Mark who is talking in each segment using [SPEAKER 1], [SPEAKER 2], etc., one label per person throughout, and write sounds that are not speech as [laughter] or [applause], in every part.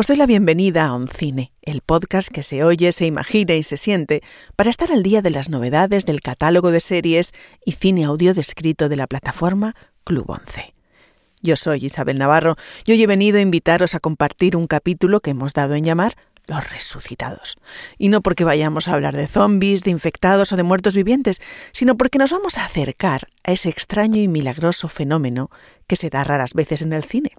[SPEAKER 1] Os doy la bienvenida a Oncine, el podcast que se oye, se imagina y se siente para estar al día de las novedades del catálogo de series y cine audio descrito de la plataforma Club Once. Yo soy Isabel Navarro y hoy he venido a invitaros a compartir un capítulo que hemos dado en llamar Los Resucitados. Y no porque vayamos a hablar de zombies, de infectados o de muertos vivientes, sino porque nos vamos a acercar a ese extraño y milagroso fenómeno que se da raras veces en el cine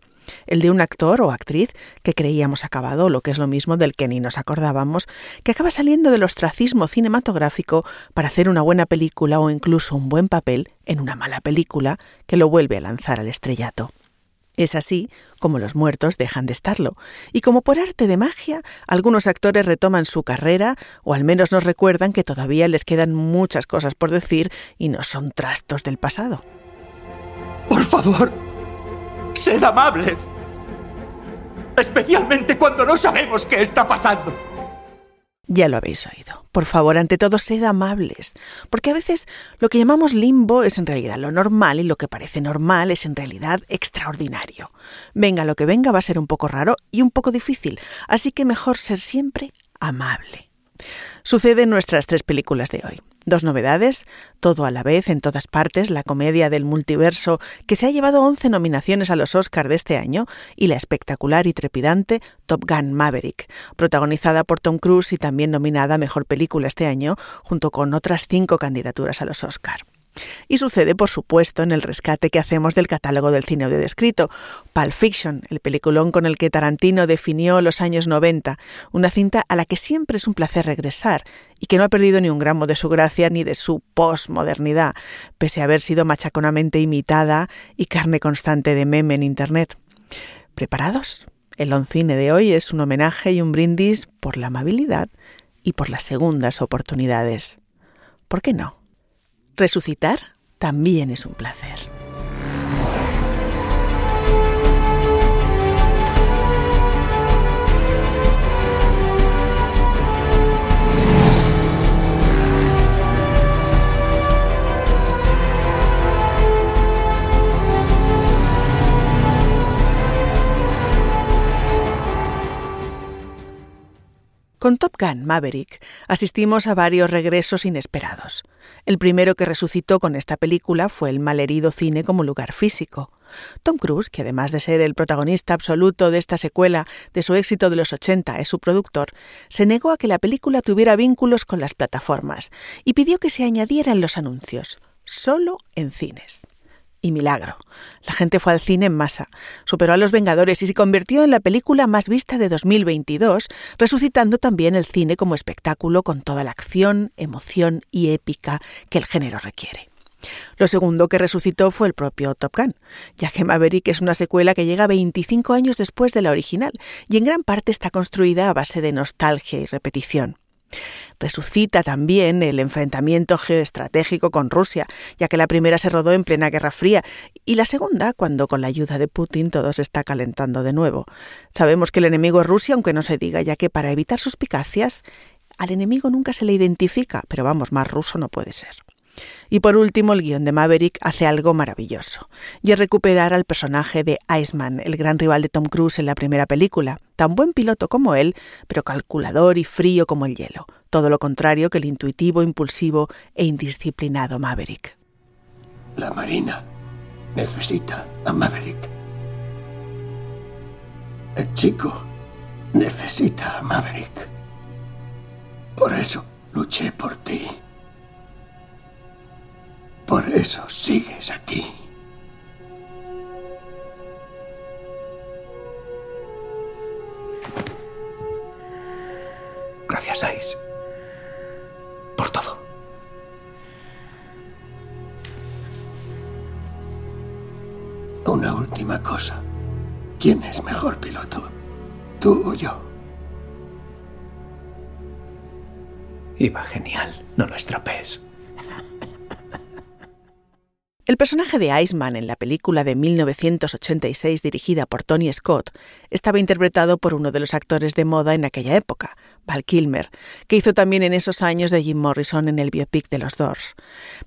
[SPEAKER 1] el de un actor o actriz que creíamos acabado, lo que es lo mismo del que ni nos acordábamos, que acaba saliendo del ostracismo cinematográfico para hacer una buena película o incluso un buen papel en una mala película que lo vuelve a lanzar al estrellato. Es así como los muertos dejan de estarlo, y como por arte de magia, algunos actores retoman su carrera, o al menos nos recuerdan que todavía les quedan muchas cosas por decir y no son trastos del pasado.
[SPEAKER 2] Por favor, sed amables. Especialmente cuando no sabemos qué está pasando.
[SPEAKER 1] Ya lo habéis oído. Por favor, ante todo, sed amables, porque a veces lo que llamamos limbo es en realidad lo normal y lo que parece normal es en realidad extraordinario. Venga lo que venga va a ser un poco raro y un poco difícil, así que mejor ser siempre amable. Sucede en nuestras tres películas de hoy. Dos novedades, todo a la vez, en todas partes, la comedia del multiverso que se ha llevado 11 nominaciones a los Oscars de este año y la espectacular y trepidante Top Gun Maverick, protagonizada por Tom Cruise y también nominada a Mejor Película este año, junto con otras cinco candidaturas a los Oscars. Y sucede, por supuesto, en el rescate que hacemos del catálogo del cine audio descrito. Pulp Fiction, el peliculón con el que Tarantino definió los años 90, una cinta a la que siempre es un placer regresar y que no ha perdido ni un gramo de su gracia ni de su postmodernidad, pese a haber sido machaconamente imitada y carne constante de meme en Internet. ¿Preparados? El Oncine de hoy es un homenaje y un brindis por la amabilidad y por las segundas oportunidades. ¿Por qué no? Resucitar también es un placer. Con Top Gun Maverick asistimos a varios regresos inesperados. El primero que resucitó con esta película fue el malherido cine como lugar físico. Tom Cruise, que además de ser el protagonista absoluto de esta secuela de su éxito de los 80 es su productor, se negó a que la película tuviera vínculos con las plataformas y pidió que se añadiera en los anuncios, solo en cines. Y milagro. La gente fue al cine en masa, superó a Los Vengadores y se convirtió en la película más vista de 2022, resucitando también el cine como espectáculo con toda la acción, emoción y épica que el género requiere. Lo segundo que resucitó fue el propio Top Gun, ya que Maverick es una secuela que llega 25 años después de la original y en gran parte está construida a base de nostalgia y repetición. Resucita también el enfrentamiento geoestratégico con Rusia, ya que la primera se rodó en plena Guerra Fría y la segunda cuando con la ayuda de Putin todo se está calentando de nuevo. Sabemos que el enemigo es Rusia, aunque no se diga, ya que para evitar suspicacias al enemigo nunca se le identifica, pero vamos, más ruso no puede ser. Y por último, el guion de Maverick hace algo maravilloso, y es recuperar al personaje de Iceman, el gran rival de Tom Cruise en la primera película, tan buen piloto como él, pero calculador y frío como el hielo, todo lo contrario que el intuitivo, impulsivo e indisciplinado Maverick.
[SPEAKER 3] La Marina necesita a Maverick. El chico necesita a Maverick. Por eso luché por ti. Por eso sigues aquí.
[SPEAKER 2] Gracias, Ice. Por todo.
[SPEAKER 3] Una última cosa. ¿Quién es mejor piloto? ¿Tú o yo?
[SPEAKER 2] Iba genial. No lo estropees. [laughs]
[SPEAKER 1] El personaje de Iceman en la película de 1986 dirigida por Tony Scott estaba interpretado por uno de los actores de moda en aquella época, Val Kilmer, que hizo también en esos años de Jim Morrison en el biopic de los Doors.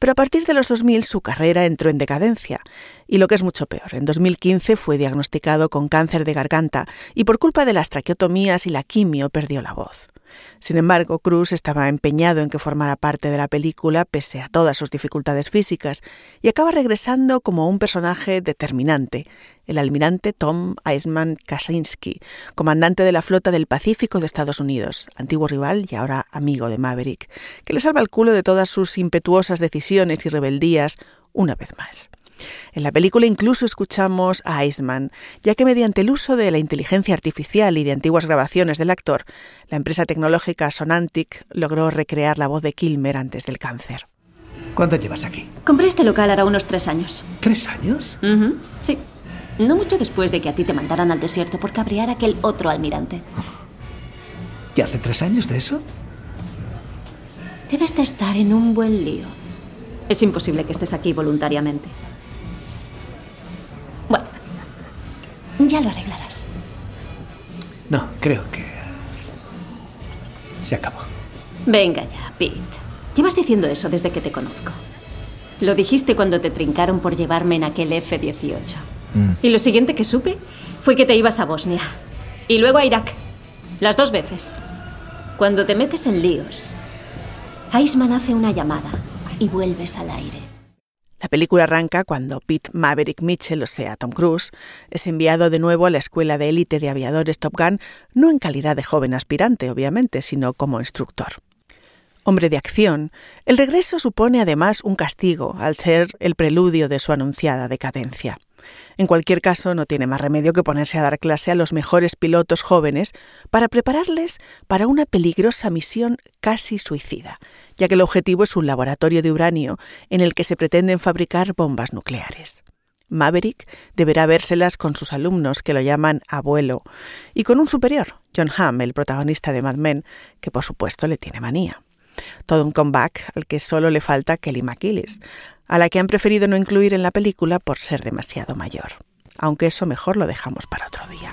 [SPEAKER 1] Pero a partir de los 2000 su carrera entró en decadencia, y lo que es mucho peor, en 2015 fue diagnosticado con cáncer de garganta y por culpa de las traqueotomías y la quimio perdió la voz. Sin embargo, Cruz estaba empeñado en que formara parte de la película pese a todas sus dificultades físicas y acaba regresando como un personaje determinante, el almirante Tom Eisman Kaczynski, comandante de la flota del Pacífico de Estados Unidos, antiguo rival y ahora amigo de Maverick, que le salva el culo de todas sus impetuosas decisiones y rebeldías una vez más. En la película incluso escuchamos a Iceman, ya que mediante el uso de la inteligencia artificial y de antiguas grabaciones del actor, la empresa tecnológica Sonantic logró recrear la voz de Kilmer antes del cáncer.
[SPEAKER 2] ¿Cuánto llevas aquí?
[SPEAKER 4] Compré este local hará unos tres años.
[SPEAKER 2] ¿Tres años?
[SPEAKER 4] Sí. No mucho después de que a ti te mandaran al desierto por cabrear a aquel otro almirante.
[SPEAKER 2] ¿Y hace tres años de eso?
[SPEAKER 4] Debes de estar en un buen lío. Es imposible que estés aquí voluntariamente. Ya lo arreglarás.
[SPEAKER 2] No, creo que... Se acabó.
[SPEAKER 4] Venga ya, Pete. Llevas diciendo eso desde que te conozco. Lo dijiste cuando te trincaron por llevarme en aquel F-18. Y lo siguiente que supe fue que te ibas a Bosnia. Y luego a Irak. Las dos veces. Cuando te metes en líos, Iceman hace una llamada y vuelves al aire.
[SPEAKER 1] La película arranca cuando Pete Maverick Mitchell, o sea, Tom Cruise, es enviado de nuevo a la escuela de élite de aviadores Top Gun, no en calidad de joven aspirante, obviamente, sino como instructor. Hombre de acción, el regreso supone además un castigo, al ser el preludio de su anunciada decadencia. En cualquier caso, no tiene más remedio que ponerse a dar clase a los mejores pilotos jóvenes para prepararles para una peligrosa misión casi suicida, ya que el objetivo es un laboratorio de uranio en el que se pretenden fabricar bombas nucleares. Maverick deberá vérselas con sus alumnos, que lo llaman abuelo, y con un superior, John Hamm, el protagonista de Mad Men, que por supuesto le tiene manía. Todo un comeback al que solo le falta Kelly McGillis, a la que han preferido no incluir en la película por ser demasiado mayor. Aunque eso mejor lo dejamos para otro día.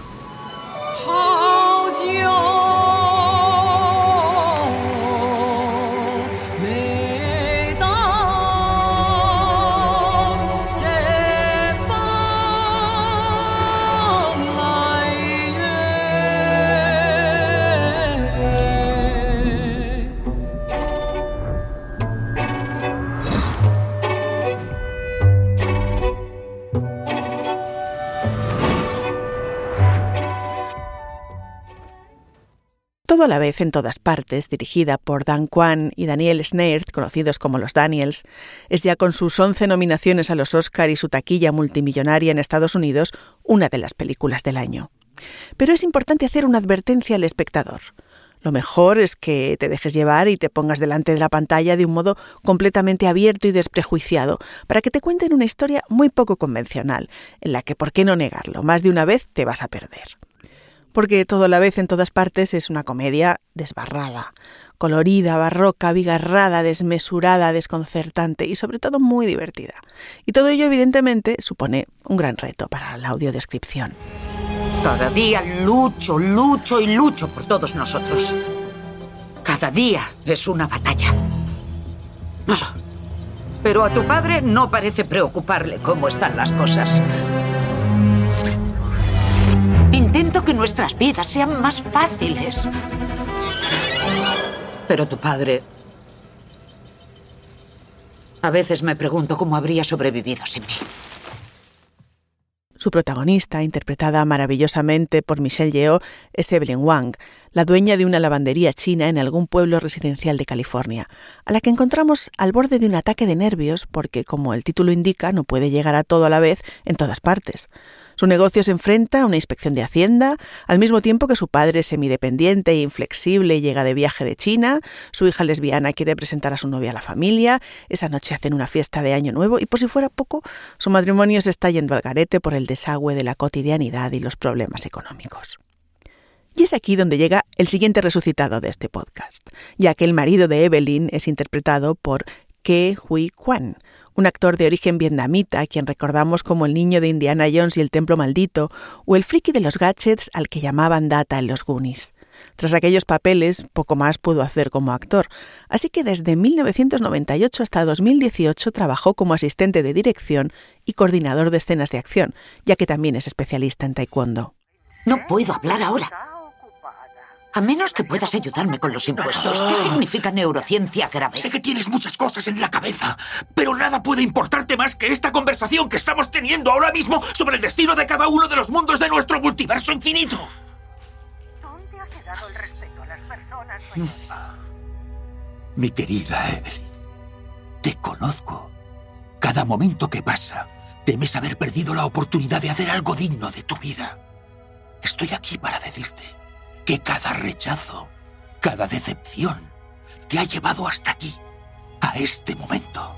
[SPEAKER 1] A la vez en todas partes, dirigida por Dan Kwan y Daniel Snaert, conocidos como los Daniels, es ya con sus 11 nominaciones a los Oscar y su taquilla multimillonaria en Estados Unidos una de las películas del año. Pero es importante hacer una advertencia al espectador. Lo mejor es que te dejes llevar y te pongas delante de la pantalla de un modo completamente abierto y desprejuiciado, para que te cuenten una historia muy poco convencional, en la que, ¿por qué no negarlo?, más de una vez te vas a perder porque todo la vez en todas partes es una comedia desbarrada, colorida, barroca, bigarrada, desmesurada, desconcertante y sobre todo muy divertida. Y todo ello evidentemente supone un gran reto para la audiodescripción.
[SPEAKER 5] Cada día lucho, lucho y lucho por todos nosotros. Cada día es una batalla. Pero a tu padre no parece preocuparle cómo están las cosas. Intento que nuestras vidas sean más fáciles. Pero tu padre... A veces me pregunto cómo habría sobrevivido sin mí.
[SPEAKER 1] Su protagonista, interpretada maravillosamente por Michelle Yeoh, es Evelyn Wang, la dueña de una lavandería china en algún pueblo residencial de California, a la que encontramos al borde de un ataque de nervios porque, como el título indica, no puede llegar a todo a la vez en todas partes. Su negocio se enfrenta a una inspección de Hacienda, al mismo tiempo que su padre semidependiente e inflexible llega de viaje de China, su hija lesbiana quiere presentar a su novia a la familia, esa noche hacen una fiesta de Año Nuevo y por si fuera poco, su matrimonio se está yendo al garete por el desagüe de la cotidianidad y los problemas económicos. Y es aquí donde llega el siguiente resucitado de este podcast, ya que el marido de Evelyn es interpretado por Ke Hui Kwan, un actor de origen vietnamita, a quien recordamos como el niño de Indiana Jones y el Templo Maldito, o el friki de los gadgets al que llamaban Data en los Goonies. Tras aquellos papeles, poco más pudo hacer como actor, así que desde 1998 hasta 2018 trabajó como asistente de dirección y coordinador de escenas de acción, ya que también es especialista en taekwondo.
[SPEAKER 5] No puedo hablar ahora. A menos que puedas ayudarme con los impuestos. ¿Qué significa neurociencia grave?
[SPEAKER 6] Sé que tienes muchas cosas en la cabeza, pero nada puede importarte más que esta conversación que estamos teniendo ahora mismo sobre el destino de cada uno de los mundos de nuestro multiverso infinito.
[SPEAKER 7] ¿Dónde ha quedado el respeto a las personas
[SPEAKER 6] Mi querida Evelyn, te conozco. Cada momento que pasa, temes haber perdido la oportunidad de hacer algo digno de tu vida. Estoy aquí para decirte que cada rechazo, cada decepción, te ha llevado hasta aquí, a este momento.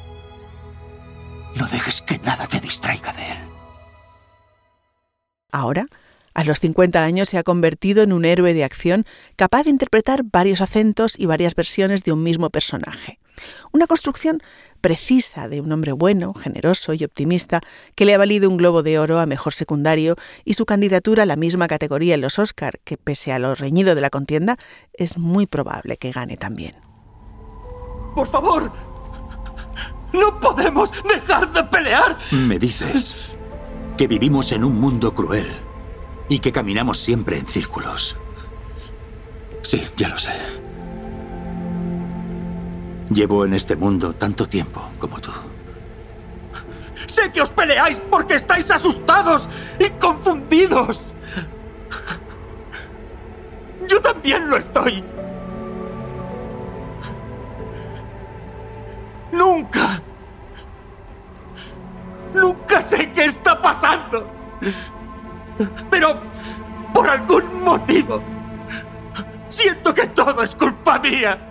[SPEAKER 6] No dejes que nada te distraiga de él.
[SPEAKER 1] Ahora, a los 50 años se ha convertido en un héroe de acción capaz de interpretar varios acentos y varias versiones de un mismo personaje. Una construcción precisa de un hombre bueno, generoso y optimista que le ha valido un globo de oro a mejor secundario y su candidatura a la misma categoría en los Oscar, que pese a lo reñido de la contienda, es muy probable que gane también.
[SPEAKER 6] Por favor, no podemos dejar de pelear.
[SPEAKER 8] Me dices que vivimos en un mundo cruel y que caminamos siempre en círculos. Sí, ya lo sé. Llevo en este mundo tanto tiempo como tú.
[SPEAKER 6] Sé que os peleáis porque estáis asustados y confundidos. Yo también lo estoy. Nunca. Nunca sé qué está pasando. Pero por algún motivo siento que todo es culpa mía.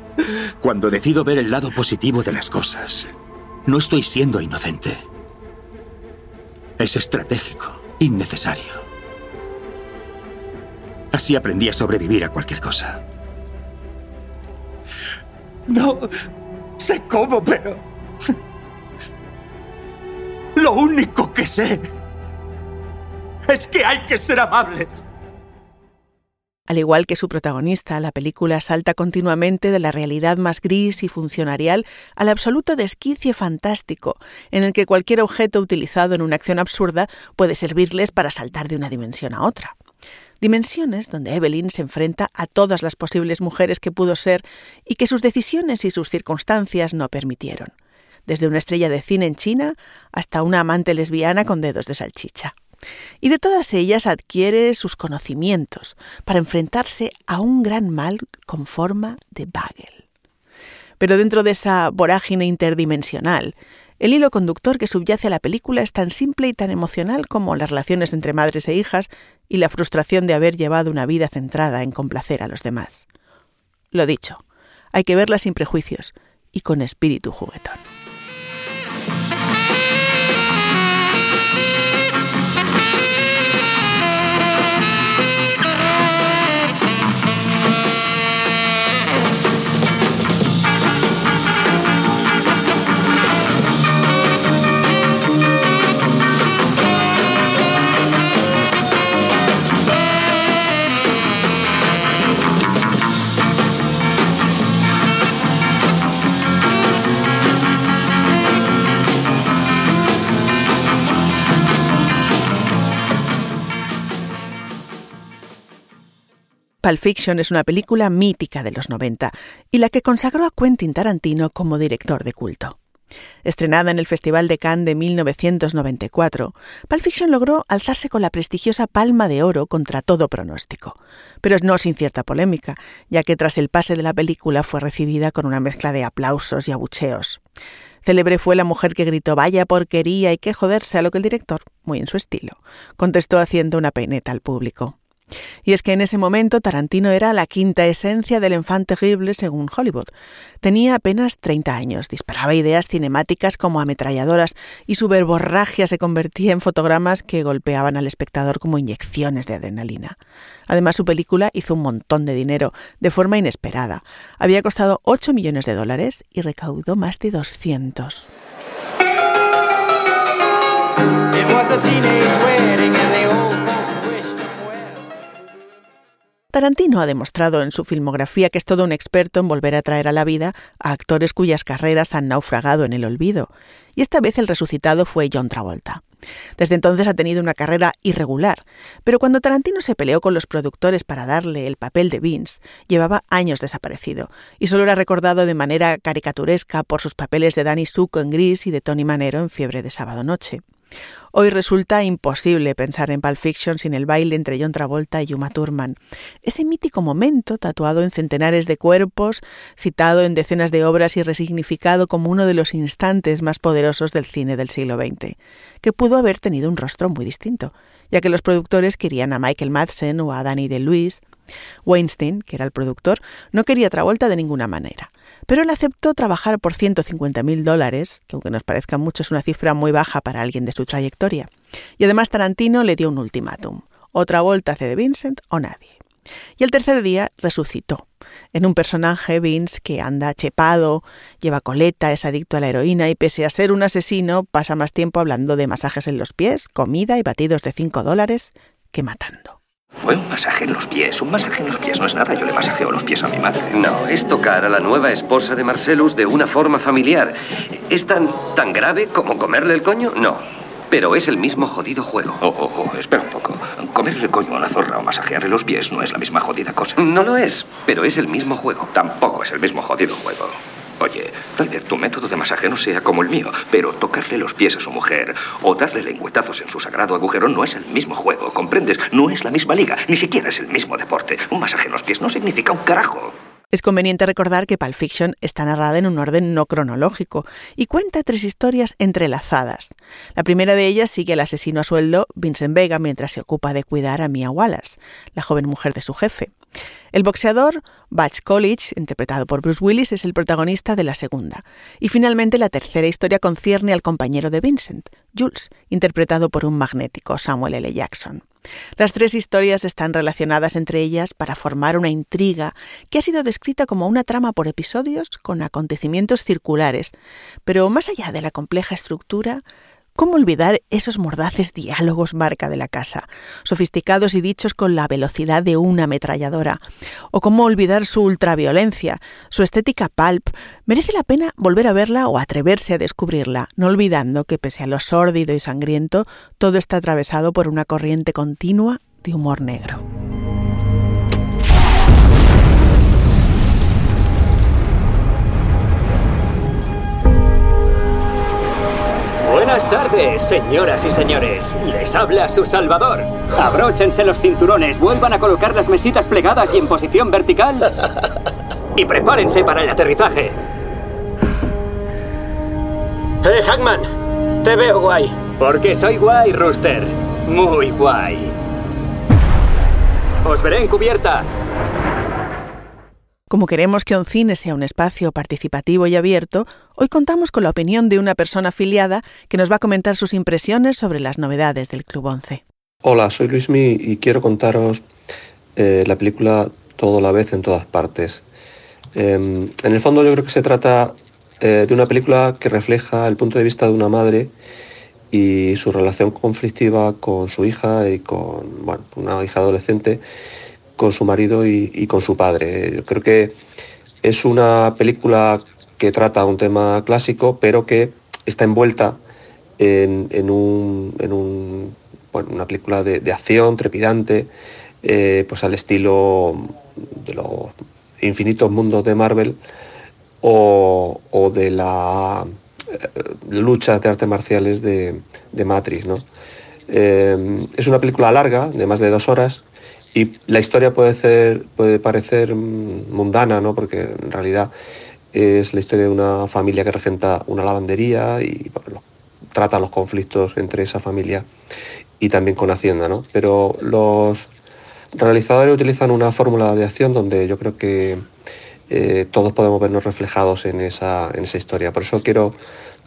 [SPEAKER 8] Cuando decido ver el lado positivo de las cosas, no estoy siendo inocente. Es estratégico, innecesario. Así aprendí a sobrevivir a cualquier cosa.
[SPEAKER 6] No sé cómo, pero... Lo único que sé es que hay que ser amables.
[SPEAKER 1] Al igual que su protagonista, la película salta continuamente de la realidad más gris y funcionarial al absoluto desquicie fantástico, en el que cualquier objeto utilizado en una acción absurda puede servirles para saltar de una dimensión a otra. Dimensiones donde Evelyn se enfrenta a todas las posibles mujeres que pudo ser y que sus decisiones y sus circunstancias no permitieron, desde una estrella de cine en China hasta una amante lesbiana con dedos de salchicha y de todas ellas adquiere sus conocimientos para enfrentarse a un gran mal con forma de bagel. Pero dentro de esa vorágine interdimensional, el hilo conductor que subyace a la película es tan simple y tan emocional como las relaciones entre madres e hijas y la frustración de haber llevado una vida centrada en complacer a los demás. Lo dicho, hay que verla sin prejuicios y con espíritu juguetón. Pulp Fiction es una película mítica de los 90 y la que consagró a Quentin Tarantino como director de culto. Estrenada en el Festival de Cannes de 1994, Pulp Fiction logró alzarse con la prestigiosa Palma de Oro contra todo pronóstico, pero no sin cierta polémica, ya que tras el pase de la película fue recibida con una mezcla de aplausos y abucheos. Célebre fue la mujer que gritó vaya porquería y que joderse a lo que el director, muy en su estilo, contestó haciendo una peineta al público. Y es que en ese momento Tarantino era la quinta esencia del enfant terrible según Hollywood. Tenía apenas 30 años, disparaba ideas cinemáticas como ametralladoras y su verborragia se convertía en fotogramas que golpeaban al espectador como inyecciones de adrenalina. Además, su película hizo un montón de dinero, de forma inesperada. Había costado 8 millones de dólares y recaudó más de 200. Tarantino ha demostrado en su filmografía que es todo un experto en volver a traer a la vida a actores cuyas carreras han naufragado en el olvido, y esta vez el resucitado fue John Travolta. Desde entonces ha tenido una carrera irregular, pero cuando Tarantino se peleó con los productores para darle el papel de Vince, llevaba años desaparecido y solo era recordado de manera caricaturesca por sus papeles de Danny Zuko en Gris y de Tony Manero en Fiebre de Sábado Noche. Hoy resulta imposible pensar en Pulp Fiction sin el baile entre John Travolta y Uma Thurman. Ese mítico momento, tatuado en centenares de cuerpos, citado en decenas de obras y resignificado como uno de los instantes más poderosos del cine del siglo XX, que pudo haber tenido un rostro muy distinto, ya que los productores querían a Michael Madsen o a Danny DeLuise. Weinstein, que era el productor, no quería Travolta de ninguna manera pero él aceptó trabajar por 150 mil dólares, que aunque nos parezca mucho es una cifra muy baja para alguien de su trayectoria. Y además Tarantino le dio un ultimátum. Otra vuelta hace de Vincent o nadie. Y el tercer día resucitó, en un personaje, Vince, que anda chepado, lleva coleta, es adicto a la heroína y pese a ser un asesino, pasa más tiempo hablando de masajes en los pies, comida y batidos de 5 dólares que matando.
[SPEAKER 9] Fue un masaje en los pies. Un masaje en los pies no es nada. Yo le masajeo los pies a mi madre.
[SPEAKER 10] No, es tocar a la nueva esposa de Marcelus de una forma familiar. ¿Es tan, tan grave como comerle el coño? No. Pero es el mismo jodido juego.
[SPEAKER 9] Oh, oh, oh, espera un poco. Comerle el coño a una zorra o masajearle los pies no es la misma jodida cosa.
[SPEAKER 10] No lo es, pero es el mismo juego.
[SPEAKER 9] Tampoco es el mismo jodido juego. Oye, tal vez tu método de masaje no sea como el mío, pero tocarle los pies a su mujer o darle lengüetazos en su sagrado agujero no es el mismo juego, ¿comprendes? No es la misma liga, ni siquiera es el mismo deporte. Un masaje en los pies no significa un carajo.
[SPEAKER 1] Es conveniente recordar que Pulp Fiction está narrada en un orden no cronológico y cuenta tres historias entrelazadas. La primera de ellas sigue al asesino a sueldo Vincent Vega mientras se ocupa de cuidar a Mia Wallace, la joven mujer de su jefe. El boxeador Batch College, interpretado por Bruce Willis, es el protagonista de la segunda. Y finalmente la tercera historia concierne al compañero de Vincent, Jules, interpretado por un magnético Samuel L. Jackson. Las tres historias están relacionadas entre ellas para formar una intriga que ha sido descrita como una trama por episodios con acontecimientos circulares, pero más allá de la compleja estructura, ¿Cómo olvidar esos mordaces diálogos marca de la casa, sofisticados y dichos con la velocidad de una ametralladora? ¿O cómo olvidar su ultraviolencia, su estética pulp? Merece la pena volver a verla o atreverse a descubrirla, no olvidando que pese a lo sórdido y sangriento, todo está atravesado por una corriente continua de humor negro.
[SPEAKER 11] Buenas tardes, señoras y señores. Les habla su salvador. Abróchense los cinturones, vuelvan a colocar las mesitas plegadas y en posición vertical. Y prepárense para el aterrizaje.
[SPEAKER 12] ¡Eh, Hackman! Te veo guay.
[SPEAKER 11] Porque soy guay, Rooster. Muy guay. Os veré en cubierta.
[SPEAKER 1] Como queremos que cine sea un espacio participativo y abierto, hoy contamos con la opinión de una persona afiliada que nos va a comentar sus impresiones sobre las novedades del Club 11.
[SPEAKER 13] Hola, soy Luismi y quiero contaros eh, la película Todo la vez en todas partes. Em, en el fondo yo creo que se trata eh, de una película que refleja el punto de vista de una madre y su relación conflictiva con su hija y con una hija adolescente con su marido y, con su padre. Yo creo que es una película que trata un tema clásico, pero que está envuelta en, una película de, acción trepidante, eh, pues al estilo de los infinitos mundos de Marvel o, de la eh, lucha de artes marciales de, Matrix. Eh, es una película larga, de más de dos horas, y la historia puede, ser, puede parecer mundana, ¿no? porque en realidad es la historia de una familia que regenta una lavandería y trata los conflictos entre esa familia y también con Hacienda. ¿no? Pero los realizadores utilizan una fórmula de acción donde yo creo que eh, todos podemos vernos reflejados en esa, en esa historia. Por eso quiero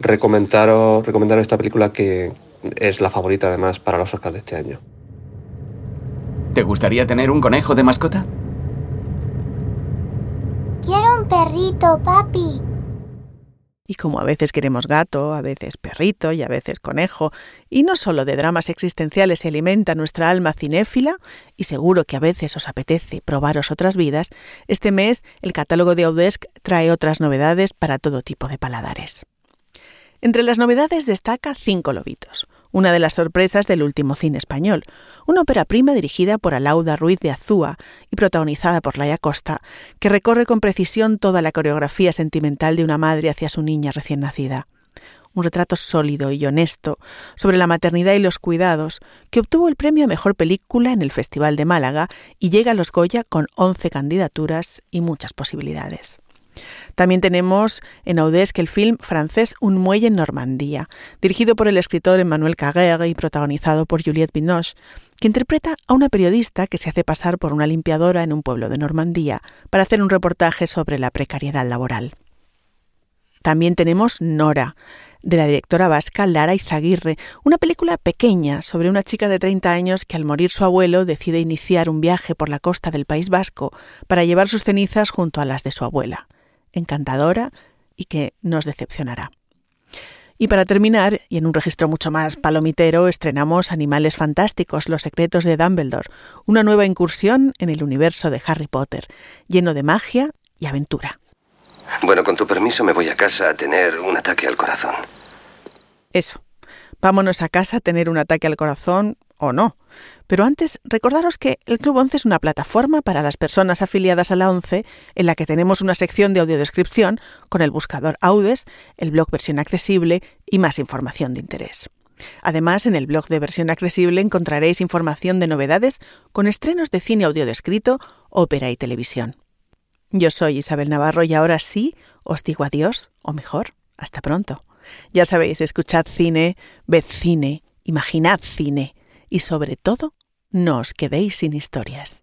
[SPEAKER 13] recomendaros, recomendar esta película que es la favorita además para los Oscars de este año.
[SPEAKER 14] ¿Te gustaría tener un conejo de mascota?
[SPEAKER 15] Quiero un perrito, papi.
[SPEAKER 1] Y como a veces queremos gato, a veces perrito y a veces conejo, y no solo de dramas existenciales se alimenta nuestra alma cinéfila, y seguro que a veces os apetece probaros otras vidas, este mes el catálogo de Audesc trae otras novedades para todo tipo de paladares. Entre las novedades destaca Cinco Lobitos, una de las sorpresas del último cine español, una ópera prima dirigida por Alauda Ruiz de Azúa y protagonizada por Laia Costa, que recorre con precisión toda la coreografía sentimental de una madre hacia su niña recién nacida. Un retrato sólido y honesto sobre la maternidad y los cuidados, que obtuvo el premio a Mejor Película en el Festival de Málaga y llega a los Goya con 11 candidaturas y muchas posibilidades. También tenemos en Audesque el film francés Un muelle en Normandía, dirigido por el escritor Emmanuel Carrère y protagonizado por Juliette Binoche, que interpreta a una periodista que se hace pasar por una limpiadora en un pueblo de Normandía para hacer un reportaje sobre la precariedad laboral. También tenemos Nora, de la directora vasca Lara Izaguirre, una película pequeña sobre una chica de 30 años que al morir su abuelo decide iniciar un viaje por la costa del País Vasco para llevar sus cenizas junto a las de su abuela encantadora y que nos decepcionará. Y para terminar, y en un registro mucho más palomitero, estrenamos Animales Fantásticos, Los Secretos de Dumbledore, una nueva incursión en el universo de Harry Potter, lleno de magia y aventura.
[SPEAKER 10] Bueno, con tu permiso me voy a casa a tener un ataque al corazón.
[SPEAKER 1] Eso. Vámonos a casa a tener un ataque al corazón o no. Pero antes, recordaros que el Club 11 es una plataforma para las personas afiliadas a la 11 en la que tenemos una sección de audiodescripción con el buscador Audes, el blog versión accesible y más información de interés. Además, en el blog de versión accesible encontraréis información de novedades con estrenos de cine audiodescrito, ópera y televisión. Yo soy Isabel Navarro y ahora sí os digo adiós, o mejor, hasta pronto. Ya sabéis, escuchad cine, ved cine, imaginad cine y sobre todo, no os quedéis sin historias.